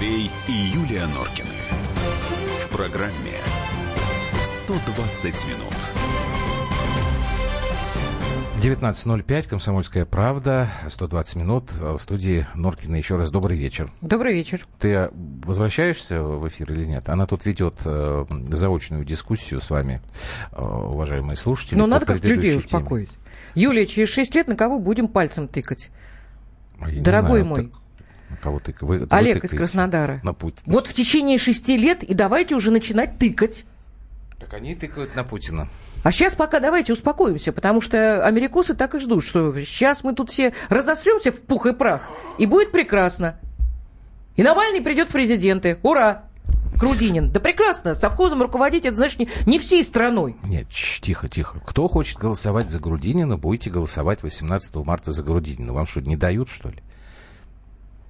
Андрей и Юлия Норкины. В программе 120 минут. 19.05, «Комсомольская правда», 120 минут. В студии Норкина еще раз добрый вечер. Добрый вечер. Ты возвращаешься в эфир или нет? Она тут ведет э, заочную дискуссию с вами, э, уважаемые слушатели. Но надо как людей теме. успокоить. Юлия, через 6 лет на кого будем пальцем тыкать? Я Дорогой знаю, мой. Так... Кого ты, вы, Олег вы из Краснодара. На Путина. Вот в течение шести лет и давайте уже начинать тыкать. Так они тыкают на Путина. А сейчас пока давайте успокоимся, потому что америкосы так и ждут, что сейчас мы тут все разосремся в пух и прах, и будет прекрасно. И Навальный придет в президенты. Ура! Грудинин. Да прекрасно, совхозом руководить, это значит, не, не всей страной. Нет, тихо, тихо. Кто хочет голосовать за Грудинина, будете голосовать 18 марта за Грудинина. Вам что, не дают, что ли?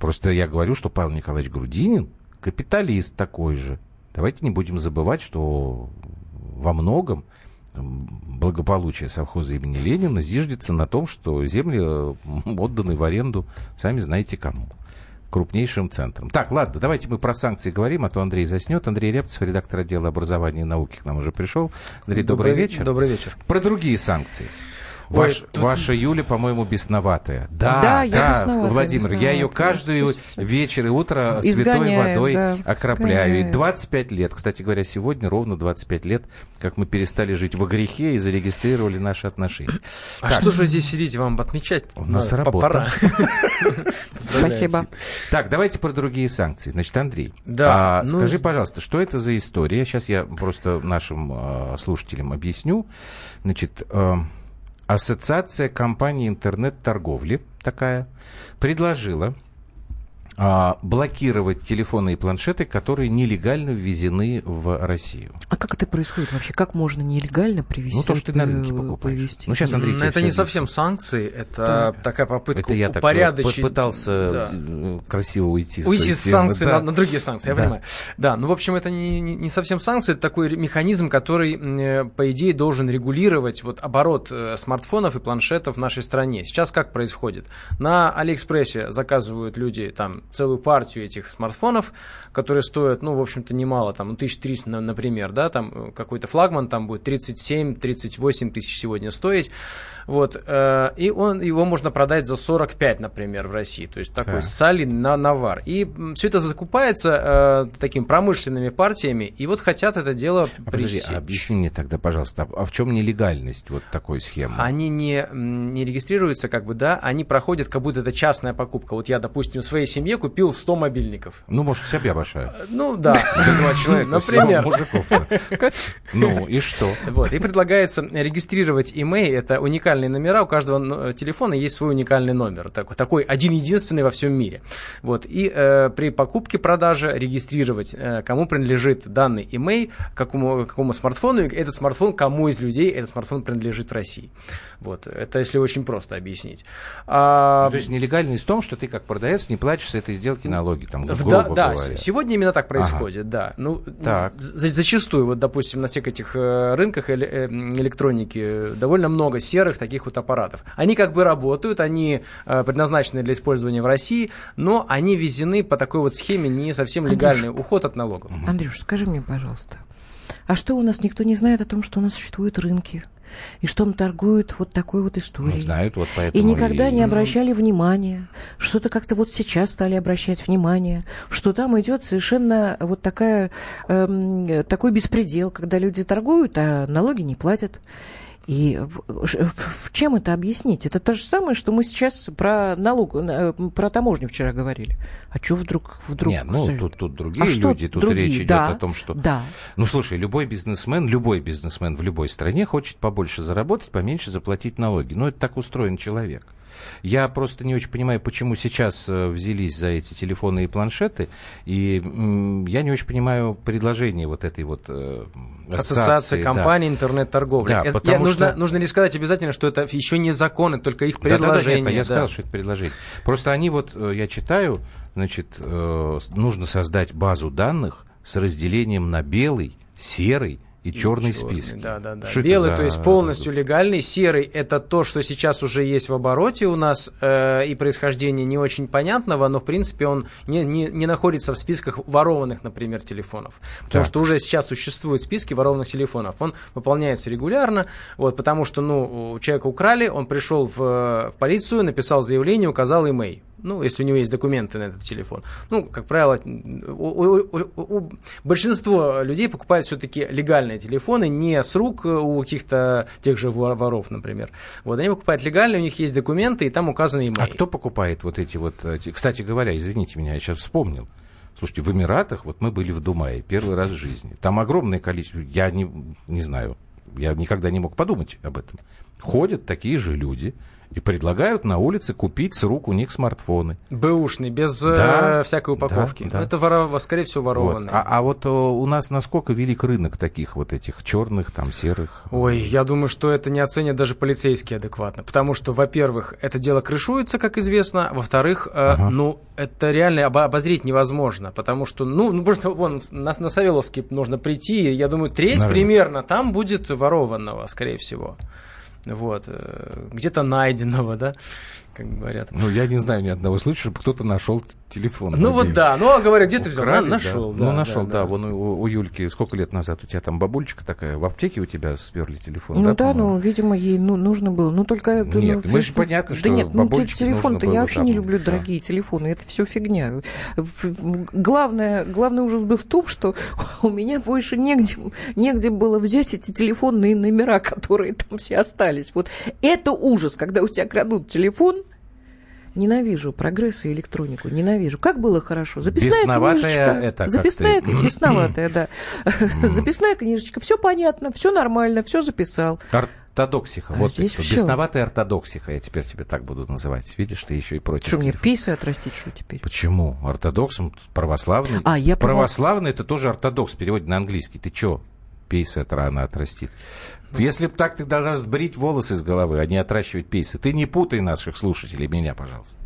Просто я говорю, что Павел Николаевич Грудинин капиталист такой же. Давайте не будем забывать, что во многом благополучие совхоза имени Ленина зиждется на том, что земли э, отданы в аренду, сами знаете кому крупнейшим центром. Так, ладно, давайте мы про санкции говорим, а то Андрей заснет. Андрей Рябцев, редактор отдела образования и науки, к нам уже пришел. Андрей, добрый, добрый вечер. Добрый вечер. Про другие санкции. Ваш, тут... Ваша Юля, по-моему, бесноватая. Да, да, я да Владимир, я ее каждый вечер и утро святой водой да, окропляю. И 25 лет, кстати говоря, сегодня ровно 25 лет, как мы перестали жить во грехе и зарегистрировали наши отношения. А так. что же вы здесь сидите, вам отмечать? У нас работа. Пора. Спасибо. Так, давайте про другие санкции. Значит, Андрей, да, а, ну... скажи, пожалуйста, что это за история? Сейчас я просто нашим э, слушателям объясню. Значит, э, Ассоциация компаний интернет-торговли такая предложила а, блокировать телефоны и планшеты, которые нелегально ввезены в Россию. А как это происходит вообще? Как можно нелегально привезти? Ну, то, что ты на рынке покупаешь. Повезти? Ну, сейчас, Андрей, Это не совсем санкции, это да. такая попытка это я упорядочить... Так пытался да. Э, красиво уйти. Уйти с санкций да. на, на другие санкции, я да. понимаю. Да, ну, в общем, это не, не, не совсем санкции, это такой механизм, который, э, по идее, должен регулировать вот оборот э, смартфонов и планшетов в нашей стране. Сейчас как происходит? На Алиэкспрессе заказывают люди там целую партию этих смартфонов, которые стоят, ну, в общем-то, немало, там, 1300, ну, например, да, там э, какой-то флагман там будет 37-38 тысяч сегодня стоить, вот, э, и он, его можно продать за 45, например, в России, то есть такой да. салин на навар. И все это закупается э, такими промышленными партиями, и вот хотят это дело а Подожди, а объясни мне тогда, пожалуйста, а в чем нелегальность вот такой схемы? Они не, не регистрируются, как бы, да, они проходят, как будто это частная покупка. Вот я, допустим, своей семье купил 100 мобильников. Ну, может, семья большая. Ну, да. Два человека, например. мужиков. Ну, и что? Вот, и предлагается регистрировать email, это уникальные номера, у каждого телефона есть свой уникальный номер, такой, один-единственный во всем мире. Вот, и э, при покупке, продаже регистрировать, э, кому принадлежит данный email, какому, какому смартфону, и этот смартфон, кому из людей этот смартфон принадлежит в России. Вот, это если очень просто объяснить. А... Ну, то есть нелегальность в том, что ты как продавец не платишь этой сделки налоги, там, грубо да, да, говоря. сегодня именно так происходит, ага. да. Ну, так. За, зачастую, вот, допустим, на всех этих э, рынках э, электроники довольно много серых таких вот аппаратов. Они как бы работают, они э, предназначены для использования в России, но они везены по такой вот схеме не совсем легальный Андрюш, уход от налогов. Андрюш, скажи мне, пожалуйста, а что у нас никто не знает о том, что у нас существуют рынки? И что он торгует вот такой вот историей. Ну, знают, вот поэтому и никогда и... не обращали внимания. Что-то как-то вот сейчас стали обращать внимание, что там идет совершенно вот такая, эм, такой беспредел, когда люди торгуют, а налоги не платят. И в чем это объяснить? Это то же самое, что мы сейчас про налог, э, про таможню вчера говорили. А что вдруг... вдруг Нет, ну тут, тут другие а люди, тут другие? речь идет да, о том, что... Да. Ну слушай, любой бизнесмен, любой бизнесмен в любой стране хочет побольше заработать, поменьше заплатить налоги. Ну это так устроен человек. Я просто не очень понимаю, почему сейчас э, взялись за эти телефоны и планшеты, и я не очень понимаю предложение вот этой вот э, ассоциации, компаний да. интернет-торговли. Да, это, я, что... нужно, нужно ли сказать обязательно, что это еще не закон, это только их предложение. Да, да, да, нет, я сказал, что это предложение. Просто они вот, э, я читаю, значит, нужно создать базу данных с разделением на белый, серый и черный, списки. Да, да, да. Что Белый, за- то есть полностью легальный, серый это то, что сейчас уже есть в обороте у нас, э, и происхождение не очень понятного, но в принципе он не, не, не находится в списках ворованных, например, телефонов. Потому Так. что уже сейчас существуют списки ворованных телефонов. Он выполняется регулярно, вот, потому что ну, у человека украли, он пришел в, в полицию, написал заявление, указал имей. Ну, если у него есть документы на этот телефон. Ну, как правило, у, у- у- у- большинство людей покупают все-таки легальные телефоны, не с рук у каких-то тех же вор- воров, например. Вот, они покупают легальные, у них есть документы, и там указаны имей. А кто покупает вот эти вот... эти- Кстати говоря, извините меня, я сейчас вспомнил. Слушайте, в Эмиратах, вот мы были в Думае первый раз в жизни. Там огромное количество, я не, не знаю, я никогда не мог подумать об этом. Ходят такие же люди и предлагают на улице купить с рук у них смартфоны. Бэушный, без Да, э, всякой упаковки. да, да. Это, воро- скорее всего, Вот. ворованные. А, а вот о, у нас насколько велик рынок таких вот этих черных, там, серых? Ой, я думаю, что это не оценят даже полицейские адекватно. Потому что, во-первых, это дело крышуется, как известно. Во-вторых, э, Ага. ну, это реально обо- обозреть невозможно. Потому что, ну, ну просто вон на, на Савеловский нужно прийти. Я думаю, треть Наверное. примерно там будет ворованного, скорее всего. Вот. э, Где-то найденного, да, как говорят. Ну, я не знаю ни одного случая, чтобы кто-то нашел телефон. Ну вот да, ну а говорят, где ты взял? Украли, На- Нашел, да. Ну, нашел, да. Вон у, у Юльки сколько лет назад у тебя там бабульчика такая, в аптеке у тебя сперли телефон, Ну да, по-моему? ну, видимо, ей ну, нужно было. Ну, только... Нет, ну, мы же понятно, Да что нет, ну, телефон-то я вообще не там, люблю да. дорогие телефоны, это все фигня. Главное, главный ужас был в том, что у меня больше негде, негде было взять эти телефонные номера, которые там все остались. Вот это ужас, когда у тебя крадут телефон, Ненавижу прогресс и электронику, ненавижу. Как было хорошо. Записная Бесноватая книжечка. это, записная, ты. бесноватая, да. Записная книжечка. Все понятно, все нормально, все записал. Ортодоксиха. А вот здесь ты, всё. бесноватая ортодоксиха. Я теперь тебе так буду называть. Видишь, ты еще и против. Что, мне писы отрастить, что теперь? Почему? Ортодоксом православный. А, я право- Православный это тоже ортодокс, переводит на английский. Ты че? Пейсы от рано отрастит. Если бы так, ты должна сбрить волосы с головы, а не отращивать пейсы. Ты не путай наших слушателей, меня, пожалуйста.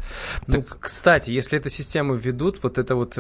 Ну, Так, кстати, если эту систему введут, вот эта вот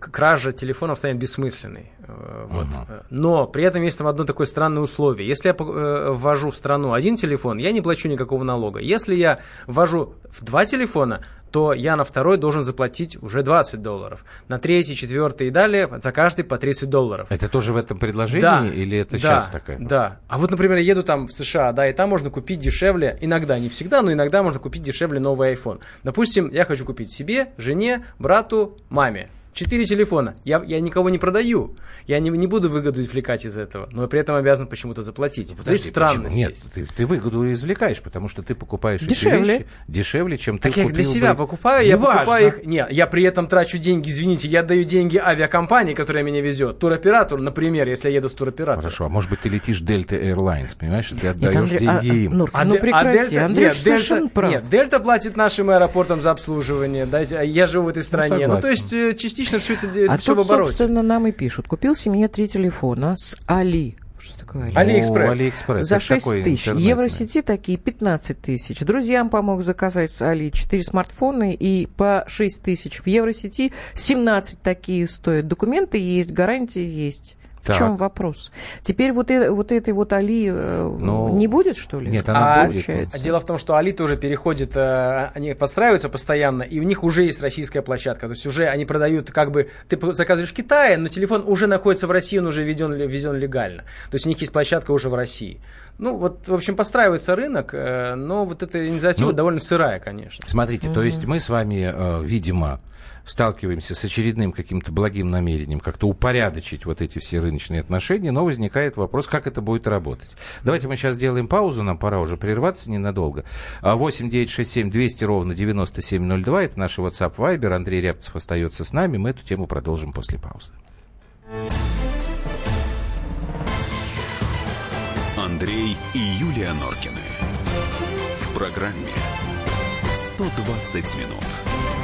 кража телефонов станет бессмысленной. Э, Вот. Э, Но при этом есть там одно такое странное условие. Если я э, ввожу в страну один телефон, я не плачу никакого налога. Если я ввожу в два телефона, то я на второй должен заплатить уже 20 долларов. На третий, четвертый и далее за каждый по 30 долларов. это тоже в этом предложении Да, или это да, сейчас такая? Да. А вот, например, я еду там в США, да, и там можно купить дешевле, иногда, не всегда, но иногда можно купить дешевле новый iPhone. Допустим, я хочу купить себе, жене, брату, маме. Четыре телефона. Я, я никого не продаю. Я не, не буду выгоду извлекать из этого, но при этом обязан почему-то заплатить. То Подожди, есть странность есть. Нет, ты, ты выгоду извлекаешь, потому что ты покупаешь эти Дешевле. вещи дешевле, чем Так ты я их для себя бы. покупаю, я Неважно. покупаю их. Не, я при этом трачу деньги, извините, я даю деньги авиакомпании, которая меня везет, туроператору, например, если я еду с туроператором. Хорошо, а может быть ты летишь Delta Airlines, понимаешь, ты Нет, отдаешь Андрей, а, деньги им. Нурка, А ну Де- а прекрати. Дельта- Андрей нет, Дельта, прав. Нет, Дельта платит нашим аэропортам за обслуживание. Дайте, а я живу в этой стране. Ну, то согласен. есть э, частично все это, это А все в тут, обороте. собственно, нам и пишут. Купил семье три телефона с Али. Что говоришь? Али- Алиэкспресс. О, Алиэкспресс. За это 6 такой тысяч. интернетный. Евросети такие 15 тысяч. Друзьям помог заказать с Али 4 смартфона и по 6 тысяч. В Евросети 17 такие стоят. Документы есть, гарантии есть. В Так. чем вопрос? Теперь вот, э- вот этой вот Али э, Ну, не будет, что ли? нет, она А, будет. получается. А дело в том, что Али тоже переходит, э, они подстраиваются постоянно, и у них уже есть российская площадка. То есть уже они продают, как бы, ты заказываешь в Китае, но телефон уже находится в России, он уже введен, ввезен легально. То есть у них есть площадка уже в России. Ну, вот, в общем, подстраивается рынок, э, но вот эта инициатива Ну, довольно сырая, конечно. Смотрите, то есть мы с вами, э, видимо, сталкиваемся с очередным каким-то благим намерением как-то упорядочить вот эти все рыночные отношения, но возникает вопрос, как это будет работать. Давайте мы сейчас сделаем паузу, нам пора уже прерваться ненадолго. А, 8 9 6 7 200 ровно 9702, это наш WhatsApp Viber, Андрей Рябцев остается с нами, мы эту тему продолжим после паузы. Андрей и Юлия Норкины. В программе 120 минут.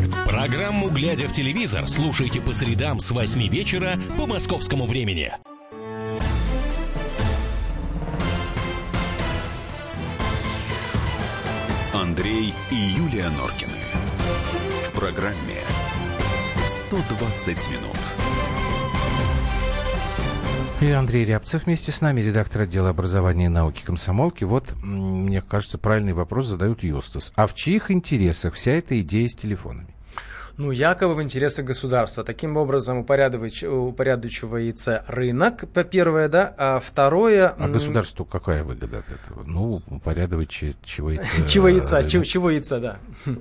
Программу «Глядя в телевизор» слушайте по средам с 8 вечера по московскому времени. Андрей и Юлия Норкины. В программе 120 минут. И Андрей Рябцев вместе с нами, редактор отдела образования и науки комсомолки. Вот, мне кажется, правильный вопрос задают Юстас. А в чьих интересах вся эта идея с телефонами? Ну, якобы в интересах государства. Таким образом, упорядочивается упорядочивается рынок, первое, да, а второе... А государству какая выгода от этого? Ну, упорядочивать чего яйца. Чего яйца, да.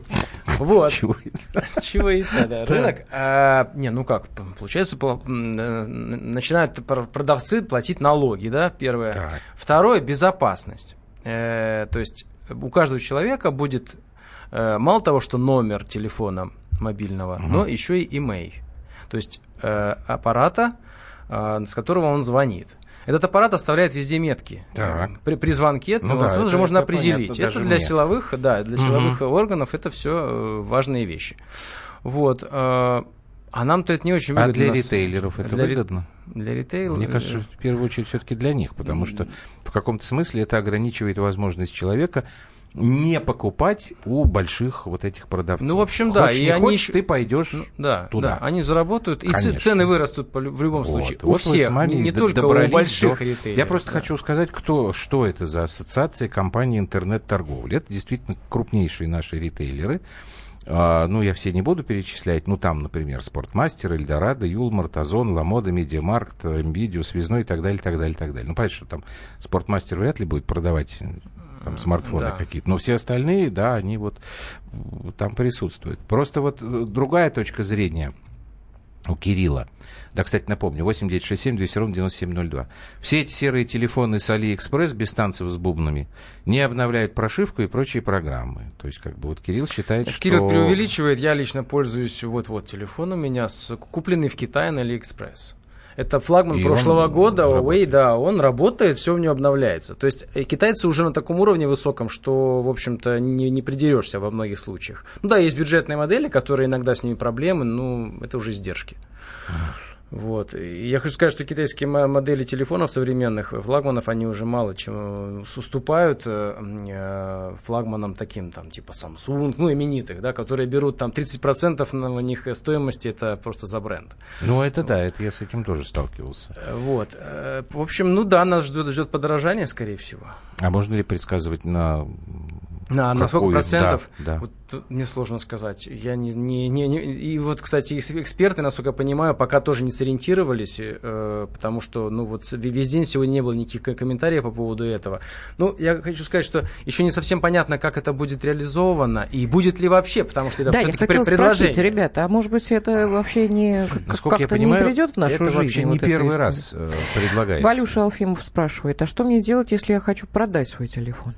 Вот. Чего яйца. Да. Рынок, а, не, ну как, получается, начинают продавцы платить налоги, да, первое. Второе, безопасность. Э, то есть у каждого человека будет э, мало того, что номер телефона мобильного, угу. но еще и email. То есть э, аппарата, э, с которого он звонит. Этот аппарат оставляет везде метки. Так. При, при звонке ну, да, сразу же можно определить. Понятно, это для мне. силовых, да, для угу. силовых органов это все э, важные вещи. Вот. Э, а нам-то это не очень выгодно. А для ритейлеров это для выгодно? Для ритейлеров? Мне кажется, в первую очередь все-таки для них, потому что в каком-то смысле это ограничивает возможность человека не покупать у больших вот этих продавцов. Ну, в общем, да. Хочешь, и они хочешь, ты пойдешь да, туда. Да, они заработают, Конечно. и цены вырастут в любом случае. Вот у всех, не, не только у больших до... ритейлеров. Я просто да. хочу сказать, кто, что это за ассоциация компании интернет-торговли. Это действительно крупнейшие наши ритейлеры. Uh, ну, я все не буду перечислять. Ну, там, например, Спортмастер, Эльдорадо, Юлмарт, Озон, Ламода, Медиамаркт, Мвидео, Связной и так далее, так далее, так далее. Ну, понятно, что там Спортмастер вряд ли будет продавать там смартфоны да. какие-то. Но все остальные, да, они вот там присутствуют. Просто вот э, другая точка зрения у Кирилла. Да, кстати, напомню, 8967 200 ровно 9702. Все эти серые телефоны с Алиэкспресс без танцев с бубнами не обновляют прошивку и прочие программы. То есть, как бы вот Кирилл считает, Кирилл что... Кирилл преувеличивает, я лично пользуюсь, вот-вот, телефон у меня, с, купленный в Китае на Алиэкспресс. Это флагман и прошлого года, Huawei, да, он работает, все в нем обновляется. То есть э, китайцы уже на таком уровне высоком, что, в общем-то, не, не придерешься во многих случаях. Ну да, есть бюджетные модели, которые иногда с ними проблемы, но это уже издержки. Вот. И я хочу сказать, что китайские модели телефонов современных, флагманов, они уже мало чем уступают э, э, флагманам таким, там, типа Samsung, ну, именитых, да, которые берут там 30% на них стоимости, это просто за бренд. Ну, это да, это я с этим тоже сталкивался. Э, вот. В общем, ну да, нас ждет, ждет подорожание, скорее всего. А можно ли предсказывать на на, на сколько процентов? Да, да. Вот мне сложно сказать. Я не, не, не, не, и вот, кстати, эксперты, насколько я понимаю, пока тоже не сориентировались, э, потому что, ну, вот весь день сегодня не было никаких комментариев по поводу этого. Ну, я хочу сказать, что еще не совсем понятно, как это будет реализовано и будет ли вообще, потому что это да, я хотела предложение. Спросить, ребята, а может быть это вообще не как-то не придет в нашу это жизнь? Вообще не вот первый раз э, предлагается. Валюша Алфимов спрашивает, а что мне делать, если я хочу продать свой телефон?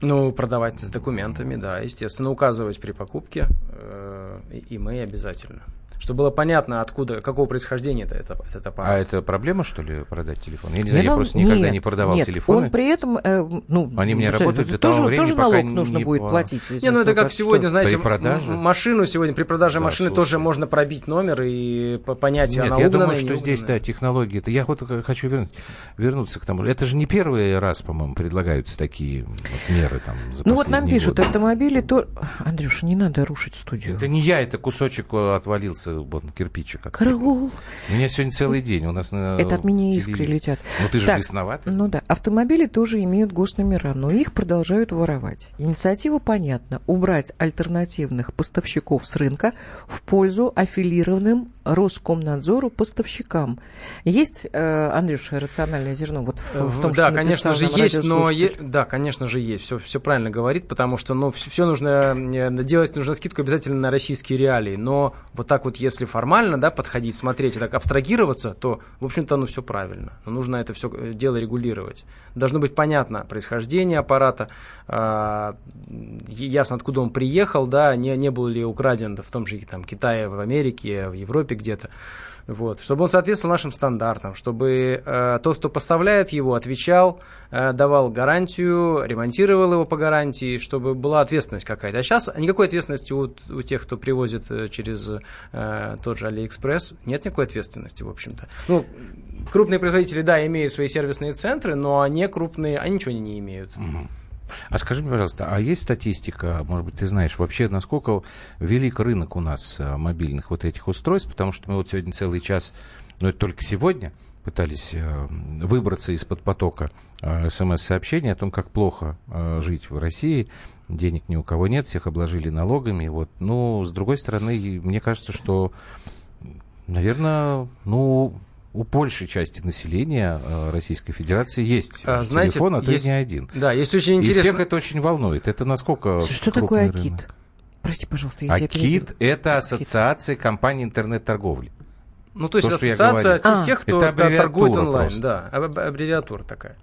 Ну, продавать с документами, да, естественно, указывать при покупке, э, и мы обязательно чтобы было понятно, откуда, какого происхождения это, это, этот аппарат. А это проблема, что ли, продать телефон? Я не знаю, я просто никогда нет, не продавал нет, телефоны. он при этом, э, ну, они мне работают для тоже, того времени, тоже пока налог нужно не будет по... платить. Не, ну это как сегодня, что? знаете, машину сегодня, при продаже да, машины слушай. тоже можно пробить номер и понять, нет, она я угнанная, думаю, что здесь, да, технологии. Это я вот хочу вернуть, вернуться к тому. Это же не первый раз, по-моему, предлагаются такие вот меры там Ну вот нам пишут, годы. автомобили то... Андрюша, не надо рушить студию. Это не я, это кусочек отвалился, вот кирпич кирпичик. Караул. У меня сегодня целый день. У нас на Это от меня искры летят. Ну ты же так, бесноватый. Ну да. Автомобили тоже имеют госномера, но их продолжают воровать. Инициатива понятна. Убрать альтернативных поставщиков с рынка в пользу аффилированным Роскомнадзору поставщикам. Есть, э, Андрюша, рациональное зерно вот в, в том, да, что конечно же есть, но е- да, конечно же есть. Все, все правильно говорит, потому что, ну, все, все нужно э, делать нужно скидку обязательно на российские реалии, но вот так вот если формально, да, подходить, смотреть и так абстрагироваться, то, в общем-то, оно все правильно. Но нужно это все э, дело регулировать. Должно быть понятно происхождение аппарата, э, ясно, откуда он приехал, да, не, не был ли украден в том же там, Китае, в Америке, в Европе где-то. Вот, чтобы он соответствовал нашим стандартам, чтобы э, тот, кто поставляет его, отвечал, э, давал гарантию, ремонтировал его по гарантии, чтобы была ответственность какая-то. А сейчас никакой ответственности у, у тех, кто привозит э, через э, тот же Алиэкспресс, нет никакой ответственности, в общем-то. Ну, крупные производители, да, имеют свои сервисные центры, но они крупные, они ничего не имеют. Угу. А скажи мне, пожалуйста, а есть статистика, может быть, ты знаешь, вообще, насколько велик рынок у нас э, мобильных вот этих устройств? Потому что мы вот сегодня целый час, ну это только сегодня, пытались э, выбраться из-под потока э, смс-сообщений о том, как плохо жить в России, денег ни у кого нет, всех обложили налогами. Вот. Ну, с другой стороны, мне кажется, что, наверное, ну, у большей части населения э, Российской Федерации есть а, знаете, телефон, а то есть, не один. Да, есть очень интересно. И всех это очень волнует. Это насколько Что такое АКИТ? Прости, пожалуйста. Я АКИТ – это ассоциация компаний интернет-торговли. Ну, то есть то, ассоциация а, тех, кто торгует онлайн. Просто. Да, аббревиатура такая.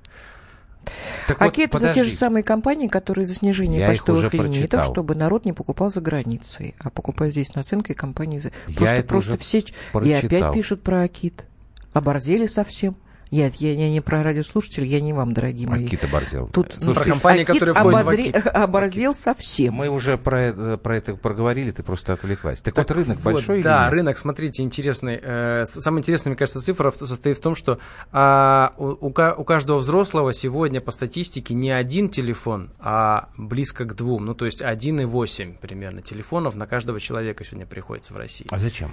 Так АКИТ вот, это те же самые компании, которые за снижение Я почтовых лимитов, прочитал. чтобы народ не покупал за границей, а покупает здесь наценкой компании. За... Просто, просто все... Прочитал. И опять пишут про АКИТ оборзели совсем. Я, я, я не про радиослушателей, я не вам, дорогие мои. АКИТ оборзел. Тут, ну, про компании, АКИТ которые обозре... оборзел АКИТ. совсем. Мы уже про, э, про это проговорили, ты просто отвлеклась. Так, так вот, рынок вот, большой Да, рынок, смотрите, интересный. Э, самая интересная, мне кажется, цифра состоит в том, что а, у, у каждого взрослого сегодня по статистике не один телефон, а близко к двум. Ну, то есть 1,8 примерно телефонов на каждого человека сегодня приходится в России. А зачем?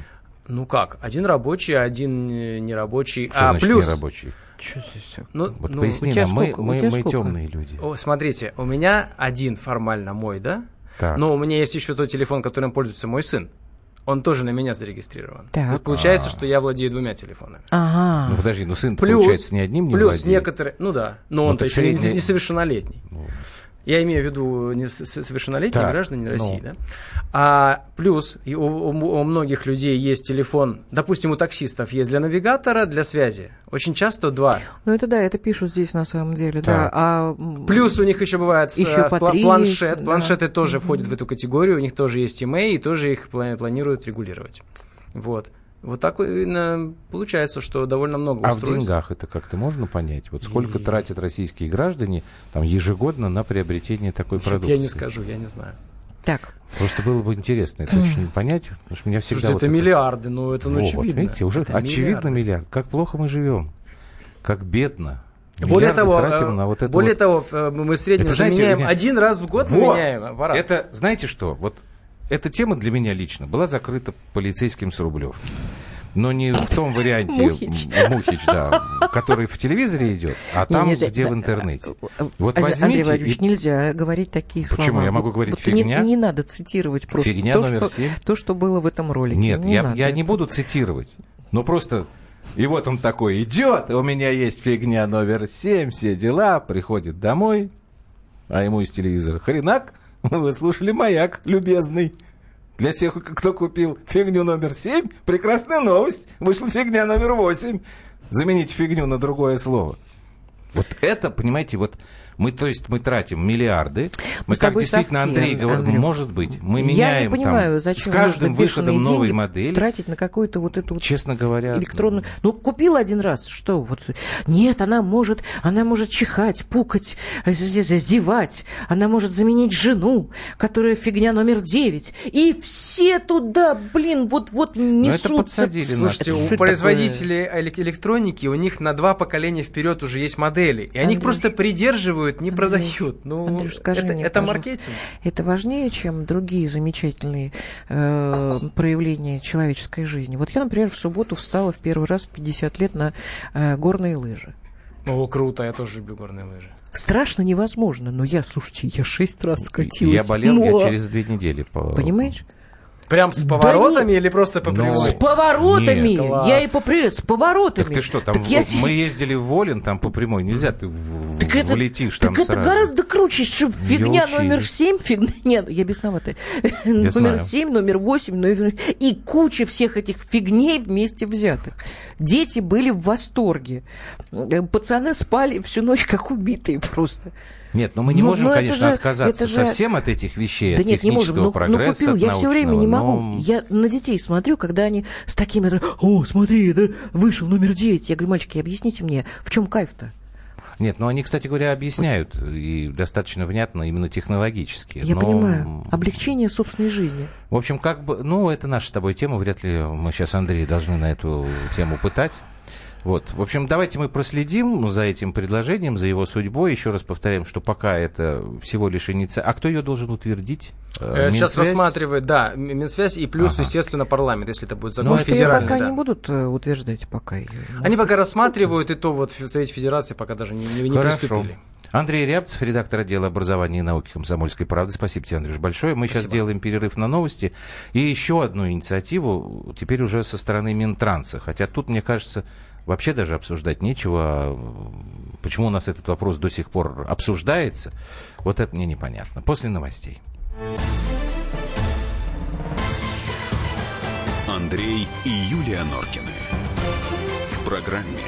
Ну как? Один рабочий, один э, нерабочий. Что а значит плюс... нерабочий? Что здесь? Ну, вот ну, поясни нам, мы, мы, мы темные люди. О, смотрите, у меня один формально мой, да? Так. Но у меня есть еще тот телефон, которым пользуется мой сын. Он тоже на меня зарегистрирован. Так. Вот получается, А-а-а. что я владею двумя телефонами. Ага. Ну подожди, ну сын получается не одним не Плюс владеет. некоторые, ну да, но ну, он-то еще средний... несовершеннолетний. Ну. Я имею в виду несовершеннолетних так, граждан России, ну. да? А плюс у, у, у многих людей есть телефон, допустим, у таксистов есть для навигатора, для связи. Очень часто два. Ну это да, это пишут здесь на самом деле, так. да. А... Плюс у них еще бывает еще по пла- планшет. Да. Планшеты тоже mm-hmm. входят в эту категорию, у них тоже есть имей, и тоже их планируют регулировать. Вот. Вот так получается, что довольно много устройств. А в деньгах это как-то можно понять? Вот сколько и... тратят российские граждане там, ежегодно на приобретение такой продукции? Я не скажу, я не знаю. Так. Просто было бы интересно это очень понять, потому что меня всегда... Слушайте, вот это, это миллиарды, ну это ну, вот, очевидно. Видите, уже это очевидно миллиарды. миллиард. Как плохо мы живем, как бедно. Более того, на вот это более вот... того, э, мы среднем это, знаете, заменяем меня... один раз в год вот. меняем аппарат. Это, знаете что, вот эта тема для меня лично была закрыта полицейским с Рублевки. Но не в том варианте Мухич, Мухич да, который в телевизоре идет, а там, нельзя, где в интернете. Вот возьмите Андрей Владимирович, и... нельзя говорить такие Почему? слова. Почему? Я могу говорить вот фигня? Не, не надо цитировать просто фигня то, номер что, 7? то, что было в этом ролике. Нет, не я, я не буду цитировать. Но просто и вот он такой идет, у меня есть фигня номер 7, все дела, приходит домой, а ему из телевизора хренак, вы слушали маяк, любезный. Для всех, кто купил фигню номер 7, прекрасная новость. Вышла фигня номер 8. Замените фигню на другое слово. Вот это, понимаете, вот мы, то есть, мы тратим миллиарды. Мы, как действительно совки, Андрей говорит, может быть, мы меняем Я не понимаю, там, зачем с каждым выходом новой модели. Тратить на какую-то вот эту вот Честно говоря, электронную. Ну, купил один раз, что вот. Нет, она может, она может чихать, пукать, зевать. Она может заменить жену, которая фигня номер 9. И все туда, блин, вот, вот несутся. Но это подсадили Слушайте, у производителей такое? электроники, у них на два поколения вперед уже есть модели. И они их просто придерживают обманывают, не продают. Ну, Андрюш, скажи это, мне, это маркетинг. Это важнее, чем другие замечательные э, проявления человеческой жизни. Вот я, например, в субботу встала в первый раз в 50 лет на э, горные лыжи. О, круто, я тоже люблю горные лыжи. Страшно невозможно, но я, слушайте, я шесть раз скатилась. Я болел, я через две недели. По... Понимаешь? Прям с поворотами да или просто по прямой? С поворотами. Нет, я и по с поворотами. Так ты что, там так в... я... мы ездили в Волин, там по прямой нельзя, ты в... так это, влетишь там так сразу. это гораздо круче, что фигня номер семь, фигня, нет, я бесноватая. номер семь, номер восемь, номер... и куча всех этих фигней вместе взятых. Дети были в восторге. Пацаны спали всю ночь как убитые просто. Нет, но мы не ну, можем, конечно, же, отказаться же... совсем от этих вещей, да от нет, не можем. Ну, прогресса, ну, купил, я все время не могу. Но... Я на детей смотрю, когда они с такими... О, смотри, да, вышел номер 9. Я говорю, мальчики, объясните мне, в чем кайф-то? Нет, ну они, кстати говоря, объясняют и достаточно внятно именно технологически. Я но... понимаю. Облегчение собственной жизни. В общем, как бы, ну, это наша с тобой тема. Вряд ли мы сейчас, Андрей, должны на эту тему пытать. Вот. В общем, давайте мы проследим за этим предложением, за его судьбой. Еще раз повторяем, что пока это всего лишь инициатива. А кто ее должен утвердить? Э, э, сейчас рассматривает, да, Минсвязь и плюс, ага. естественно, парламент, если это будет закон Но федеральный. пока да. не будут э, утверждать пока ее. Они пока рассматривают, и то вот в Совете Федерации пока даже не, не, не приступили. Андрей Рябцев, редактор отдела образования и науки Комсомольской правды. Спасибо тебе, Андрюш, большое. Мы Спасибо. сейчас делаем перерыв на новости. И еще одну инициативу, теперь уже со стороны Минтранса. Хотя тут, мне кажется, вообще даже обсуждать нечего. Почему у нас этот вопрос до сих пор обсуждается, вот это мне непонятно. После новостей. Андрей и Юлия Норкины. В программе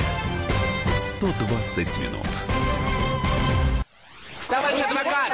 120 минут.